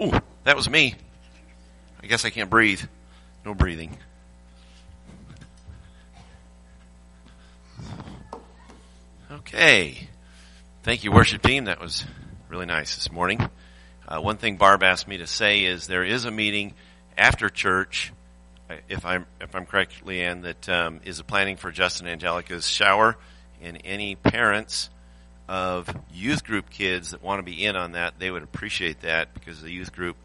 Ooh, that was me. I guess I can't breathe. No breathing. Okay. Thank you, worship team. That was really nice this morning. Uh, one thing Barb asked me to say is there is a meeting after church, uh, if I'm if I'm correct, Leanne, that um, is a planning for Justin Angelica's shower, and any parents of youth group kids that want to be in on that, they would appreciate that because the youth group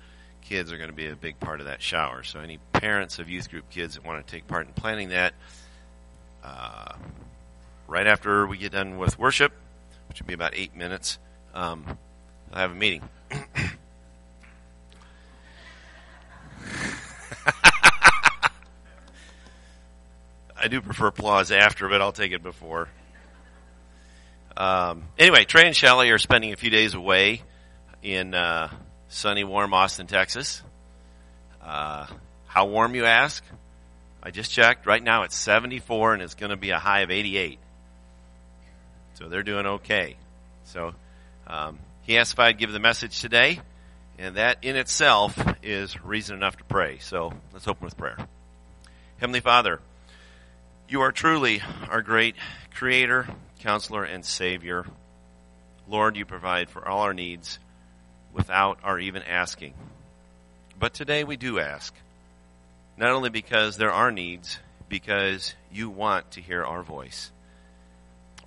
kids are going to be a big part of that shower. So any parents of youth group kids that want to take part in planning that, uh, right after we get done with worship, which will be about eight minutes, um, I'll have a meeting. I do prefer applause after, but I'll take it before. Um, anyway, Trey and Shelley are spending a few days away in uh, sunny, warm Austin, Texas. Uh, how warm, you ask? I just checked. Right now it's 74 and it's going to be a high of 88. So they're doing okay. So um, he asked if I'd give the message today, and that in itself is reason enough to pray. So let's open with prayer. Heavenly Father, you are truly our great creator, counselor, and savior. Lord, you provide for all our needs without our even asking. But today we do ask, not only because there are needs, because you want to hear our voice.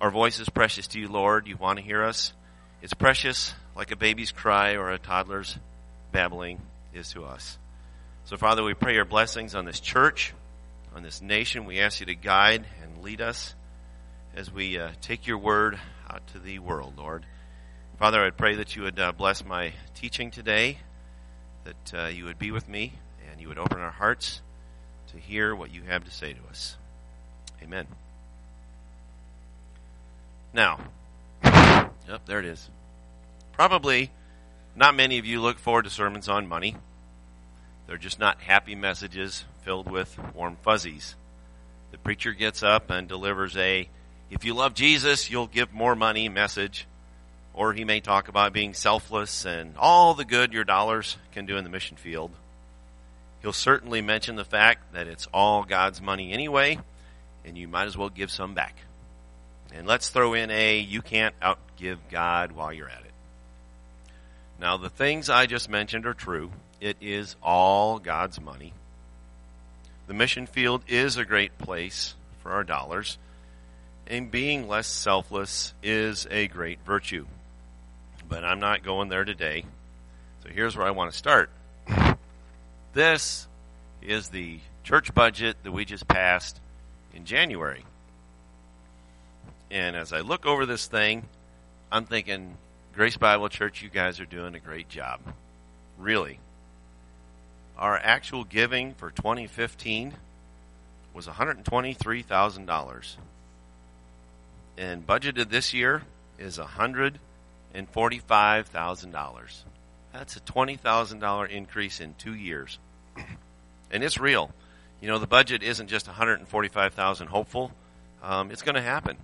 Our voice is precious to you, Lord. You want to hear us. It's precious like a baby's cry or a toddler's babbling is to us. So, Father, we pray your blessings on this church, on this nation. We ask you to guide and lead us as we uh, take your word out to the world, Lord. Father, I pray that you would uh, bless my teaching today, that uh, you would be with me, and you would open our hearts to hear what you have to say to us. Amen. Now, yep, there it is. Probably not many of you look forward to sermons on money. They're just not happy messages filled with warm fuzzies. The preacher gets up and delivers a, if you love Jesus, you'll give more money message or he may talk about being selfless and all the good your dollars can do in the mission field. He'll certainly mention the fact that it's all God's money anyway, and you might as well give some back. And let's throw in a you can't outgive God while you're at it. Now, the things I just mentioned are true. It is all God's money. The mission field is a great place for our dollars, and being less selfless is a great virtue but I'm not going there today. So here's where I want to start. This is the church budget that we just passed in January. And as I look over this thing, I'm thinking, Grace Bible Church, you guys are doing a great job. Really. Our actual giving for 2015 was $123,000. And budgeted this year is 100 and $45,000. That's a $20,000 increase in two years. and it's real. You know, the budget isn't just 145,000 hopeful. Um, it's going to happen.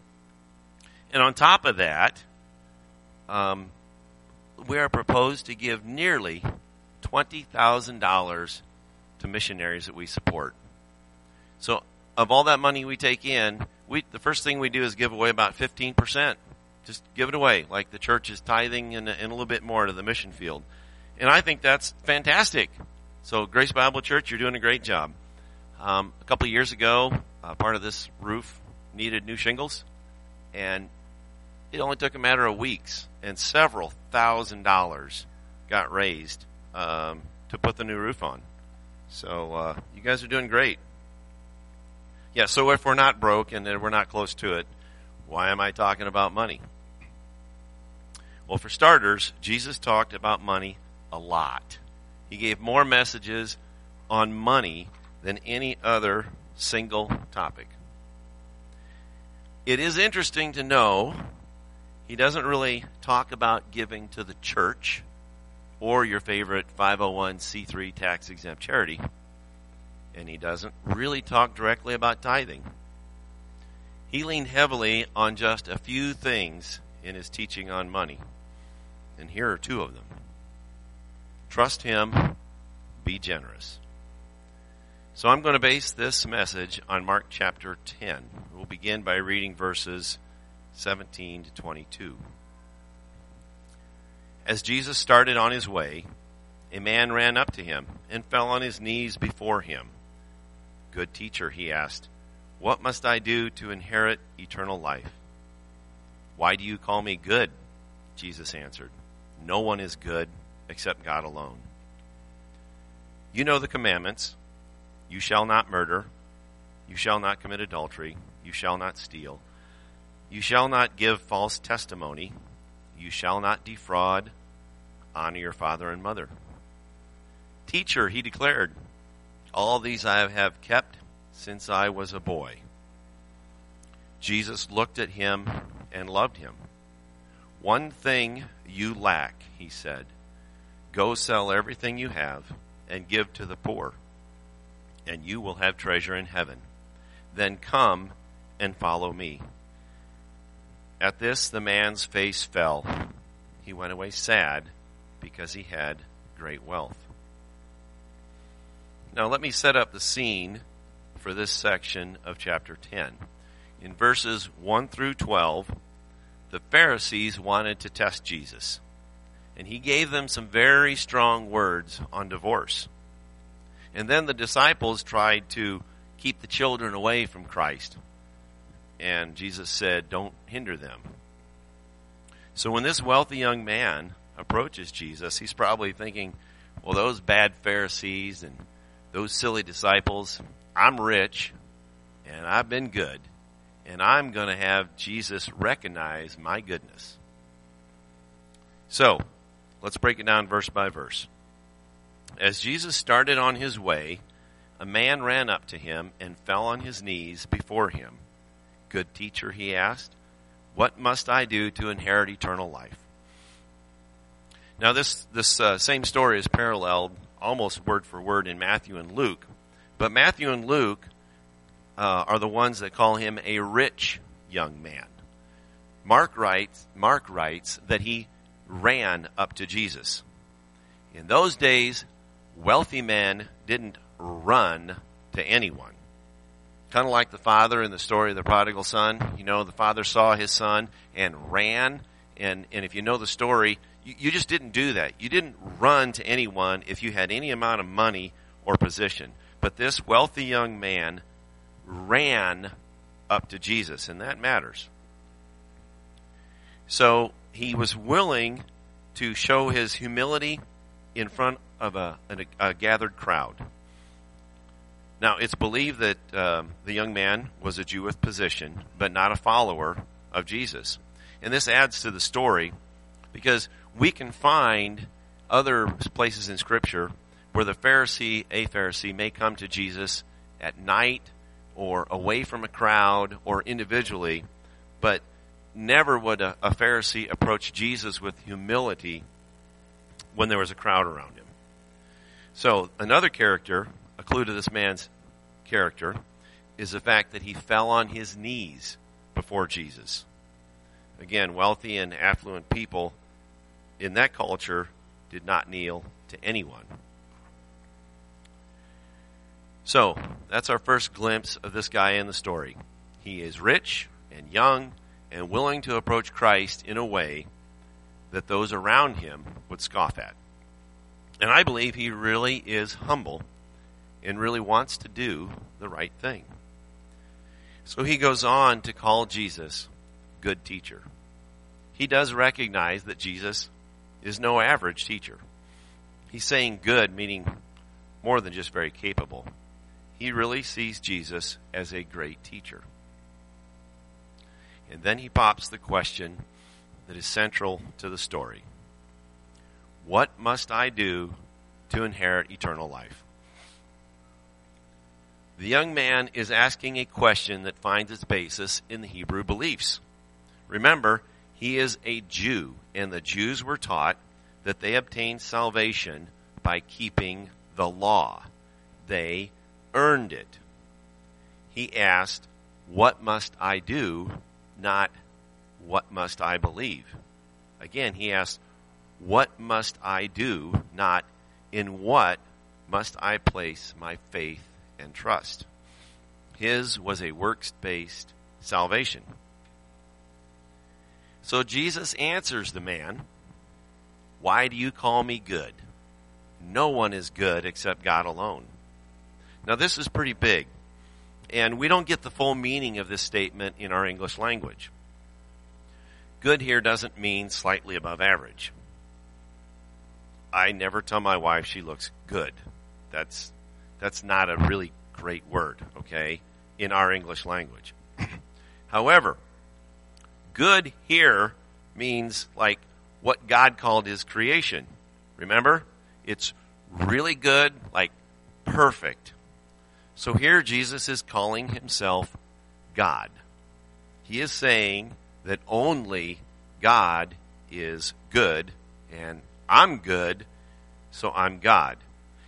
And on top of that, um, we are proposed to give nearly $20,000 to missionaries that we support. So, of all that money we take in, we, the first thing we do is give away about 15%. Just give it away, like the church is tithing and, a little bit more to the mission field. And I think that's fantastic. So, Grace Bible Church, you're doing a great job. Um, a couple years ago, uh, part of this roof needed new shingles, and it only took a matter of weeks, and several thousand dollars got raised um, to put the new roof on. So, uh, you guys are doing great. Yeah, so if we're not broke and we're not close to it, why am I talking about money? Well, for starters, Jesus talked about money a lot. He gave more messages on money than any other single topic. It is interesting to know he doesn't really talk about giving to the church or your favorite 501c3 tax exempt charity. And he doesn't really talk directly about tithing. He leaned heavily on just a few things in his teaching on money. And here are two of them Trust Him. Be generous. So I'm going to base this message on Mark chapter 10. We'll begin by reading verses 17 to 22. As Jesus started on his way, a man ran up to him and fell on his knees before him. Good teacher, he asked, what must I do to inherit eternal life? Why do you call me good? Jesus answered, No one is good except God alone. You know the commandments. You shall not murder. You shall not commit adultery. You shall not steal. You shall not give false testimony. You shall not defraud. Honor your father and mother. Teacher, he declared, all these I have kept since I was a boy. Jesus looked at him and loved him. One thing you lack, he said. Go sell everything you have and give to the poor, and you will have treasure in heaven. Then come and follow me. At this, the man's face fell. He went away sad because he had great wealth. Now, let me set up the scene for this section of chapter 10. In verses 1 through 12, the Pharisees wanted to test Jesus, and he gave them some very strong words on divorce. And then the disciples tried to keep the children away from Christ, and Jesus said, Don't hinder them. So when this wealthy young man approaches Jesus, he's probably thinking, Well, those bad Pharisees and those silly disciples, I'm rich and I've been good and I'm going to have Jesus recognize my goodness. So, let's break it down verse by verse. As Jesus started on his way, a man ran up to him and fell on his knees before him. Good teacher, he asked, what must I do to inherit eternal life? Now, this, this uh, same story is paralleled almost word for word in Matthew and Luke. But Matthew and Luke uh, are the ones that call him a rich young man. Mark writes, Mark writes that he ran up to Jesus. In those days, wealthy men didn't run to anyone. Kind of like the father in the story of the prodigal son. You know, the father saw his son and ran. And, and if you know the story, you, you just didn't do that. You didn't run to anyone if you had any amount of money or position. But this wealthy young man ran up to Jesus, and that matters. So he was willing to show his humility in front of a, a, a gathered crowd. Now, it's believed that um, the young man was a Jew with position, but not a follower of Jesus. And this adds to the story because we can find other places in Scripture where the Pharisee, a Pharisee, may come to Jesus at night or away from a crowd or individually, but never would a, a Pharisee approach Jesus with humility when there was a crowd around him. So another character, a clue to this man's character, is the fact that he fell on his knees before Jesus. Again, wealthy and affluent people in that culture did not kneel to anyone. So, that's our first glimpse of this guy in the story. He is rich and young and willing to approach Christ in a way that those around him would scoff at. And I believe he really is humble and really wants to do the right thing. So he goes on to call Jesus good teacher. He does recognize that Jesus is no average teacher. He's saying good, meaning more than just very capable. He really sees Jesus as a great teacher. And then he pops the question that is central to the story What must I do to inherit eternal life? The young man is asking a question that finds its basis in the Hebrew beliefs. Remember, he is a Jew, and the Jews were taught that they obtained salvation by keeping the law. They earned it. He asked, What must I do? Not, What must I believe? Again, he asked, What must I do? Not, In what must I place my faith and trust? His was a works based salvation. So Jesus answers the man, Why do you call me good? No one is good except God alone. Now, this is pretty big, and we don't get the full meaning of this statement in our English language. Good here doesn't mean slightly above average. I never tell my wife she looks good. That's that's not a really great word, okay, in our English language. However, good here means like what God called his creation. Remember? It's really good, like perfect. So here Jesus is calling himself God. He is saying that only God is good and I'm good, so I'm God.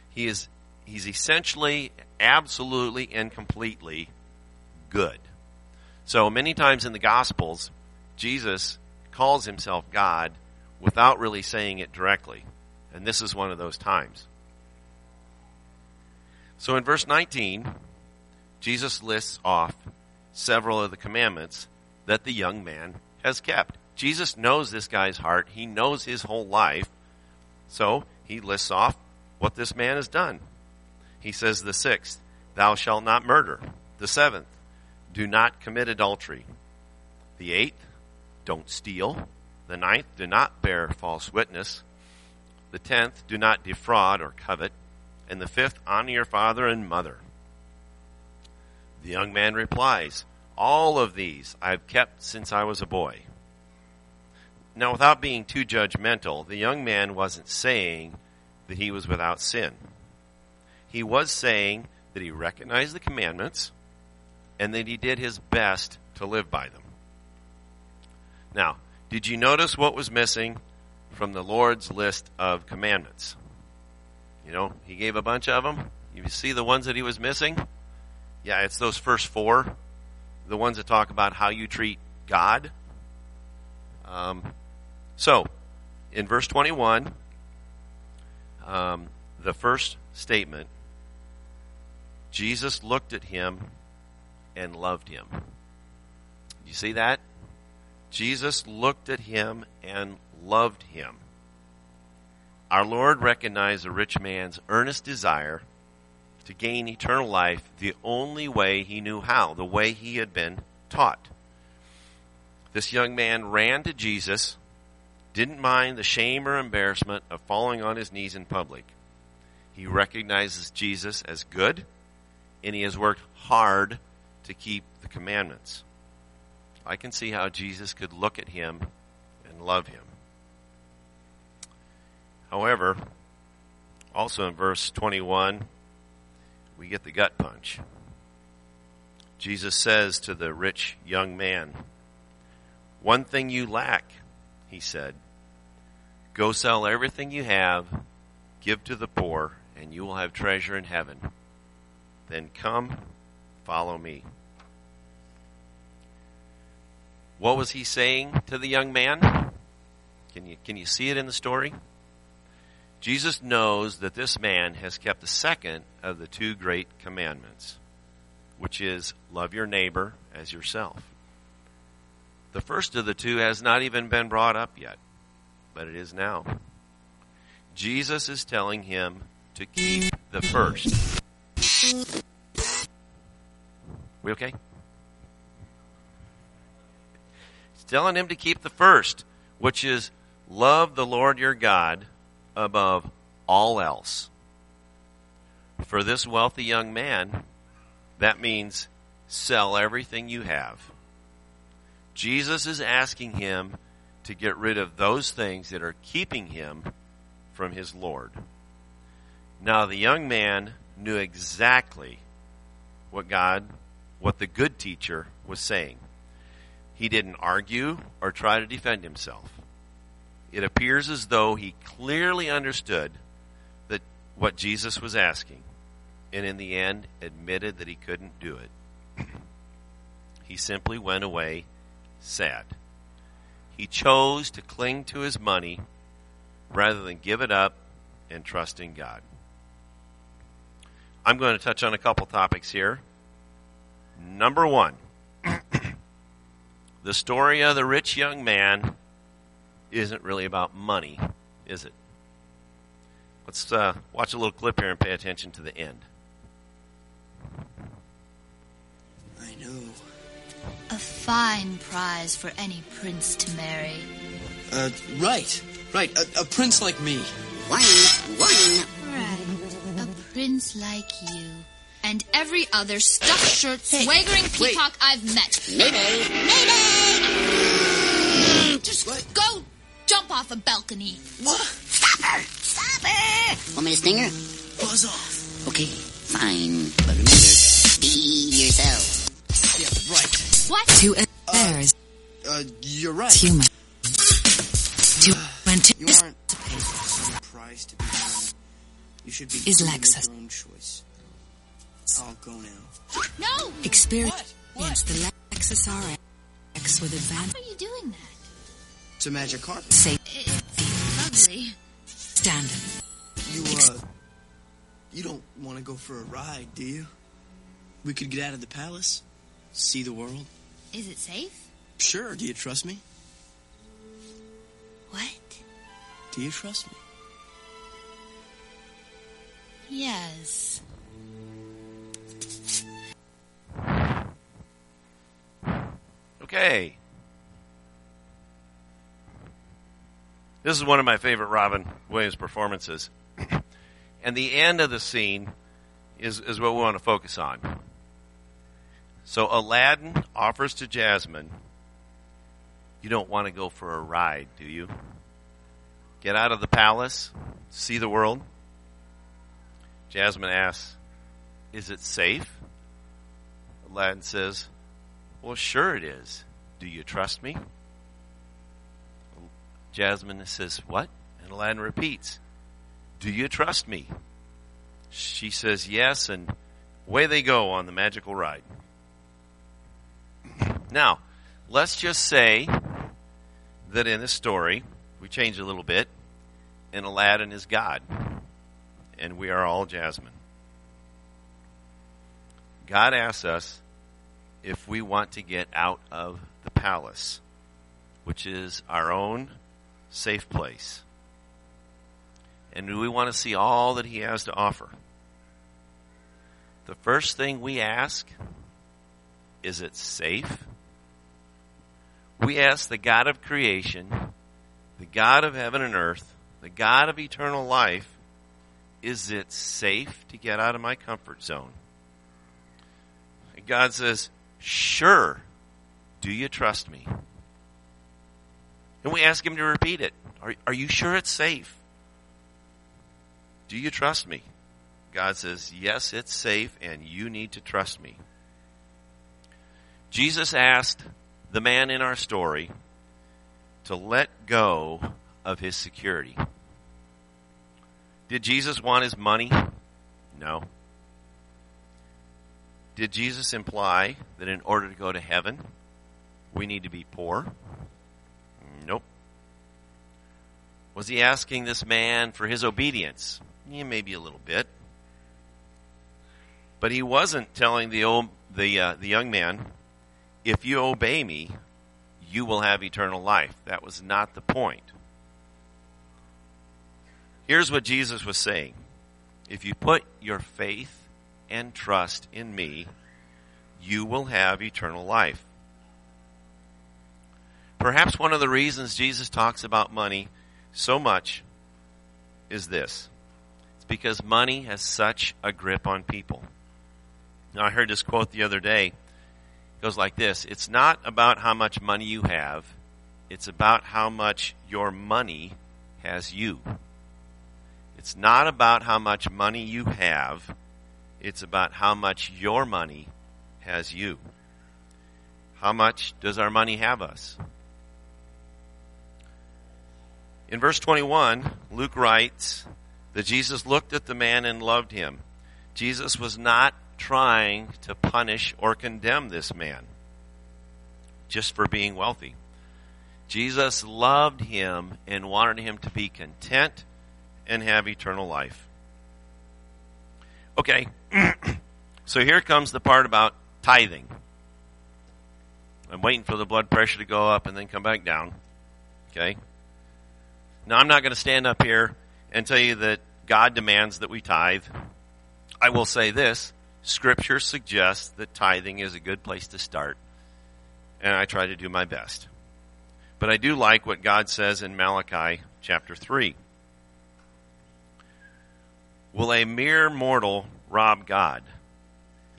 He is he's essentially absolutely and completely good. So many times in the gospels Jesus calls himself God without really saying it directly. And this is one of those times. So in verse 19, Jesus lists off several of the commandments that the young man has kept. Jesus knows this guy's heart. He knows his whole life. So he lists off what this man has done. He says the sixth, thou shalt not murder. The seventh, do not commit adultery. The eighth, don't steal. The ninth, do not bear false witness. The tenth, do not defraud or covet. And the fifth, honor your father and mother. The young man replies, All of these I've kept since I was a boy. Now, without being too judgmental, the young man wasn't saying that he was without sin. He was saying that he recognized the commandments and that he did his best to live by them. Now, did you notice what was missing from the Lord's list of commandments? You know, he gave a bunch of them. You see the ones that he was missing? Yeah, it's those first four, the ones that talk about how you treat God. Um, so, in verse 21, um, the first statement, Jesus looked at him and loved him. You see that? Jesus looked at him and loved him. Our Lord recognized the rich man's earnest desire to gain eternal life the only way he knew how, the way he had been taught. This young man ran to Jesus, didn't mind the shame or embarrassment of falling on his knees in public. He recognizes Jesus as good, and he has worked hard to keep the commandments. I can see how Jesus could look at him and love him. However, also in verse 21, we get the gut punch. Jesus says to the rich young man, One thing you lack, he said. Go sell everything you have, give to the poor, and you will have treasure in heaven. Then come, follow me. What was he saying to the young man? Can you, can you see it in the story? Jesus knows that this man has kept the second of the two great commandments, which is love your neighbor as yourself. The first of the two has not even been brought up yet, but it is now. Jesus is telling him to keep the first. We okay? Telling him to keep the first, which is love the Lord your God above all else. For this wealthy young man, that means sell everything you have. Jesus is asking him to get rid of those things that are keeping him from his Lord. Now, the young man knew exactly what God, what the good teacher was saying. He didn't argue or try to defend himself. It appears as though he clearly understood that what Jesus was asking, and in the end admitted that he couldn't do it. he simply went away sad. He chose to cling to his money rather than give it up and trust in God. I'm going to touch on a couple topics here. Number one, the story of the rich young man isn't really about money, is it? Let's uh, watch a little clip here and pay attention to the end. I know. A fine prize for any prince to marry. Uh, right. Right. A, a prince like me. Warning, warning. Right. A prince like you. And every other stuffed shirt swaggering peacock I've met. Mayday, mayday. Mm, Just What? go jump off a balcony. What? Stop her, stop her. Want me to sting her? Buzz off. Okay, fine. But remember, be yourself. Yeah, right. What? Two uh, affairs. Uh, you're right. Human. Two went uh, You to aren't some prize to be. You should be Is free Lexus. your own choice. I'll go now. No! experience What? the Lexus RX with advanced Why are you doing that? It's a magic carpet. safety It's ugly. standard. You, uh, you don't want to go for a ride, do you? We could get out of the palace, see the world. Is it safe? Sure, do you trust me? What? Do you trust me? Yes. Okay. This is one of my favorite Robin Williams performances. and the end of the scene is, is what we want to focus on. So Aladdin offers to Jasmine, You don't want to go for a ride, do you? Get out of the palace, see the world. Jasmine asks, Is it safe? Aladdin says, Well, sure it is. Do you trust me? Jasmine says, What? And Aladdin repeats, Do you trust me? She says, Yes, and away they go on the magical ride. Now, let's just say that in this story, we change a little bit, and Aladdin is God, and we are all Jasmine. God asks us if we want to get out of the palace, which is our own safe place. And we want to see all that He has to offer? The first thing we ask is it safe? We ask the God of creation, the God of heaven and earth, the God of eternal life, is it safe to get out of my comfort zone? And God says, Sure. Do you trust me? And we ask him to repeat it. Are, are you sure it's safe? Do you trust me? God says, Yes, it's safe, and you need to trust me. Jesus asked the man in our story to let go of his security. Did Jesus want his money? No. Did Jesus imply that in order to go to heaven, we need to be poor? Nope. Was he asking this man for his obedience? Yeah, maybe a little bit. But he wasn't telling the old, the uh, the young man, "If you obey me, you will have eternal life." That was not the point. Here's what Jesus was saying: If you put your faith and trust in me, you will have eternal life. Perhaps one of the reasons Jesus talks about money so much is this. It's because money has such a grip on people. Now, I heard this quote the other day. It goes like this It's not about how much money you have, it's about how much your money has you. It's not about how much money you have, it's about how much your money has you. How much does our money have us? In verse 21, Luke writes that Jesus looked at the man and loved him. Jesus was not trying to punish or condemn this man just for being wealthy. Jesus loved him and wanted him to be content and have eternal life. Okay, so here comes the part about tithing. I'm waiting for the blood pressure to go up and then come back down. Okay? Now, I'm not going to stand up here and tell you that God demands that we tithe. I will say this Scripture suggests that tithing is a good place to start, and I try to do my best. But I do like what God says in Malachi chapter 3. Will a mere mortal rob God?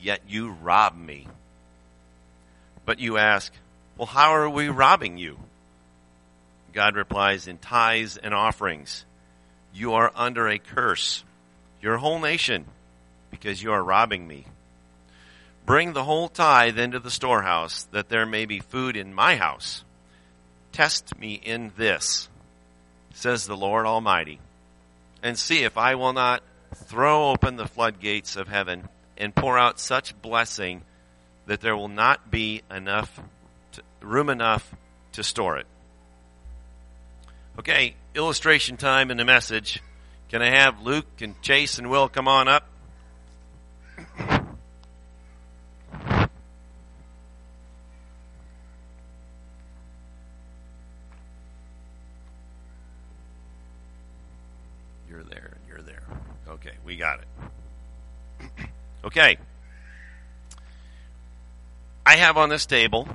Yet you rob me. But you ask, well, how are we robbing you? God replies, in tithes and offerings. You are under a curse, your whole nation, because you are robbing me. Bring the whole tithe into the storehouse, that there may be food in my house. Test me in this, says the Lord Almighty, and see if I will not throw open the floodgates of heaven and pour out such blessing that there will not be enough to, room enough to store it. Okay, illustration time in the message. Can I have Luke and Chase and Will come on up? You're there and you're there. Okay, we got it. okay. I have on this table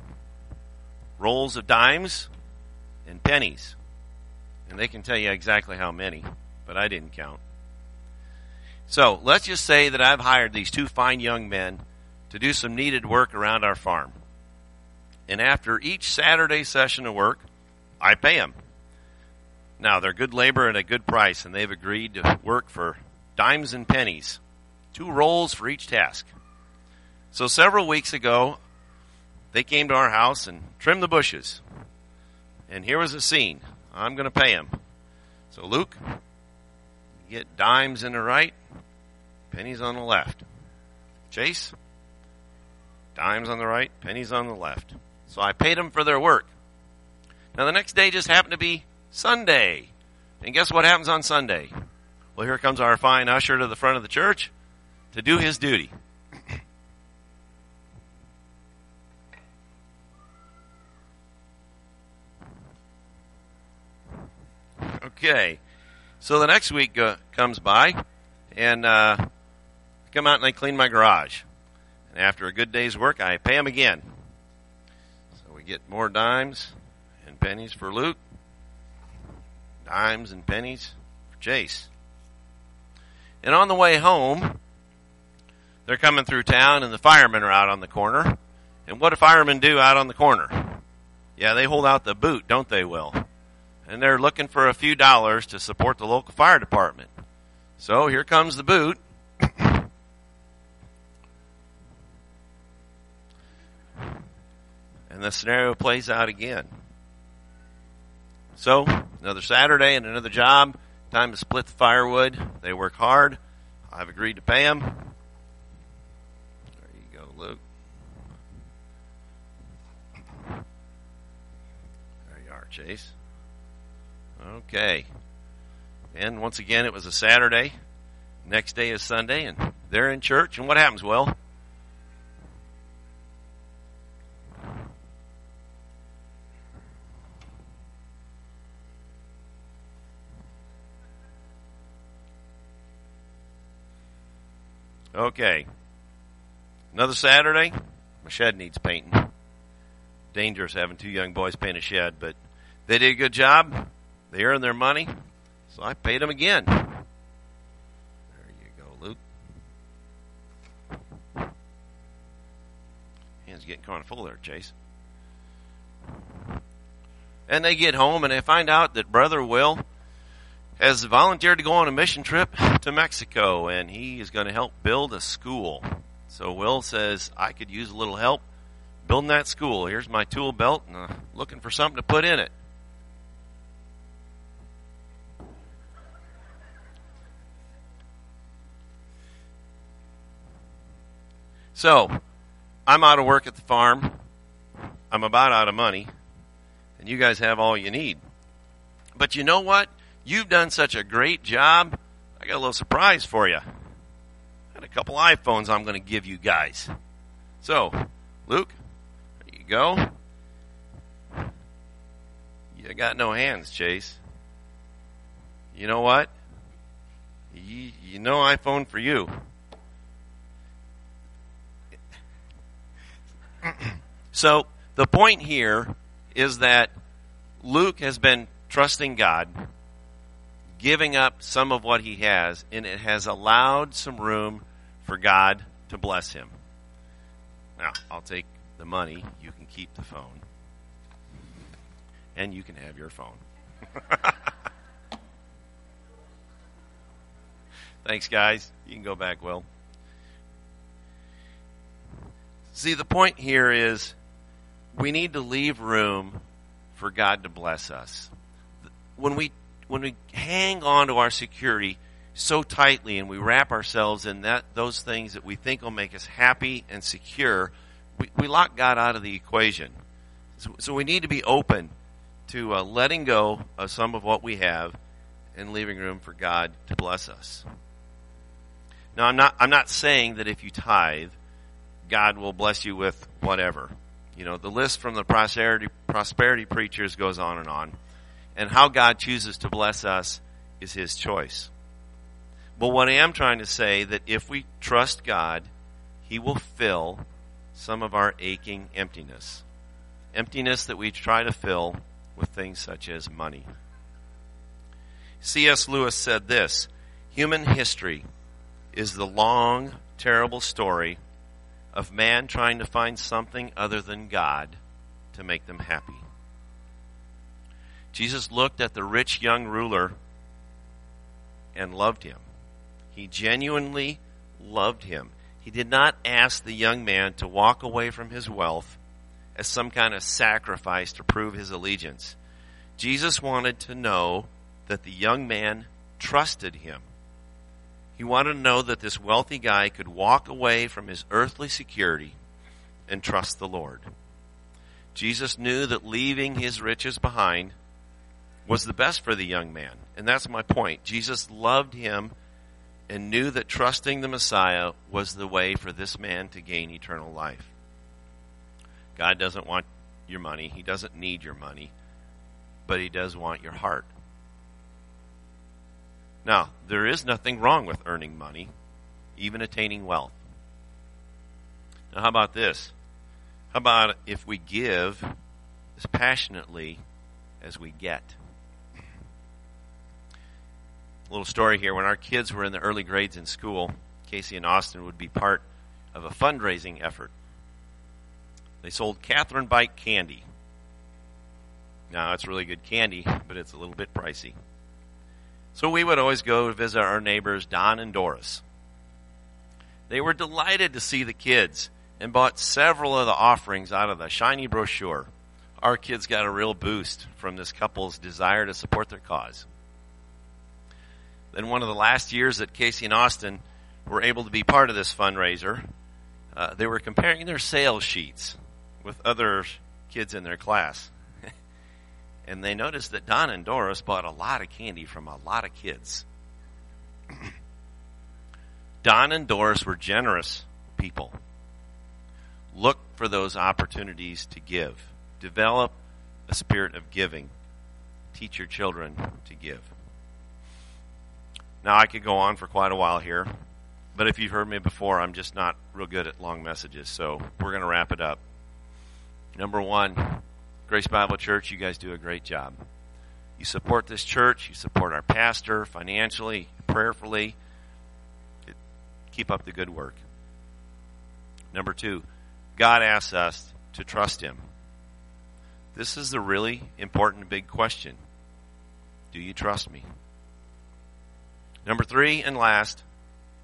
rolls of dimes and pennies. And they can tell you exactly how many, but I didn't count. So let's just say that I've hired these two fine young men to do some needed work around our farm. And after each Saturday session of work, I pay them. Now, they're good labor at a good price, and they've agreed to work for dimes and pennies, two rolls for each task. So several weeks ago, they came to our house and trimmed the bushes. And here was the scene. I'm going to pay them. So, Luke, get dimes in the right, pennies on the left. Chase, dimes on the right, pennies on the left. So I paid them for their work. Now, the next day just happened to be Sunday. And guess what happens on Sunday? Well, here comes our fine usher to the front of the church to do his duty. Okay. So the next week uh, comes by, and uh, I come out and I clean my garage. And after a good day's work, I pay him again. So we get more dimes and pennies for Luke, dimes and pennies for Chase. And on the way home, they're coming through town, and the firemen are out on the corner. And what do firemen do out on the corner? Yeah, they hold out the boot, don't they, Will? and they're looking for a few dollars to support the local fire department. So here comes the boot. and the scenario plays out again. So, another Saturday and another job. Time to split the firewood. They work hard. I've agreed to pay them. There you go, Luke. There you are, Chase. Okay. And once again, it was a Saturday. Next day is Sunday, and they're in church. And what happens? Well, okay. Another Saturday, my shed needs painting. Dangerous having two young boys paint a shed, but they did a good job. They earned their money, so I paid them again. There you go, Luke. Hands getting kind of full there, Chase. And they get home and they find out that Brother Will has volunteered to go on a mission trip to Mexico and he is going to help build a school. So Will says, I could use a little help building that school. Here's my tool belt and uh, looking for something to put in it. So, I'm out of work at the farm. I'm about out of money. And you guys have all you need. But you know what? You've done such a great job. I got a little surprise for you. I got a couple iPhones I'm going to give you guys. So, Luke, there you go. You got no hands, Chase. You know what? You, you know iPhone for you. so, the point here is that Luke has been trusting God, giving up some of what he has, and it has allowed some room for God to bless him. Now, I'll take the money. You can keep the phone. And you can have your phone. Thanks, guys. You can go back, Will. See, the point here is we need to leave room for God to bless us. When we when we hang on to our security so tightly and we wrap ourselves in that those things that we think will make us happy and secure, we, we lock God out of the equation. So, so we need to be open to uh, letting go of some of what we have and leaving room for God to bless us. Now, I'm not I'm not saying that if you tithe, God will bless you with whatever. You know, the list from the prosperity prosperity preachers goes on and on. And how God chooses to bless us is his choice. But what I am trying to say that if we trust God, he will fill some of our aching emptiness. Emptiness that we try to fill with things such as money. C.S. Lewis said this Human history is the long, terrible story of man trying to find something other than God to make them happy. Jesus looked at the rich young ruler and loved him. He genuinely loved him. He did not ask the young man to walk away from his wealth as some kind of sacrifice to prove his allegiance. Jesus wanted to know that the young man trusted him. He wanted to know that this wealthy guy could walk away from his earthly security and trust the Lord. Jesus knew that leaving his riches behind was the best for the young man. And that's my point. Jesus loved him and knew that trusting the Messiah was the way for this man to gain eternal life. God doesn't want your money. He doesn't need your money. But he does want your heart. Now, there is nothing wrong with earning money, even attaining wealth. Now, how about this? How about if we give as passionately as we get? Little story here. When our kids were in the early grades in school, Casey and Austin would be part of a fundraising effort. They sold Kathryn Beich candy. Now, it's really good candy, but it's a little bit pricey. So we would always go visit our neighbors, Don and Doris. They were delighted to see the kids and bought several of the offerings out of the shiny brochure. Our kids got a real boost from this couple's desire to support their cause. Then one of the last years that Casey and Austin were able to be part of this fundraiser, uh, they were comparing their sales sheets with other kids in their class and they noticed that Don and Doris bought a lot of candy from a lot of kids. Don and Doris were generous people. Look for those opportunities to give. Develop a spirit of giving. Teach your children to give. Now, I could go on for quite a while here, but if you've heard me before, I'm just not real good at long messages, so we're going to wrap it up. Number one, Grace Bible Church, you guys do a great job. You support this church, you support our pastor financially, prayerfully. Keep up the good work. Number two, God asks us to trust Him. This is the really important big question. Do you trust me? Number three and last,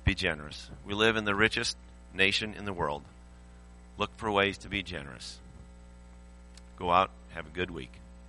be generous. We live in the richest nation in the world. Look for ways to be generous. Go out, have a good week.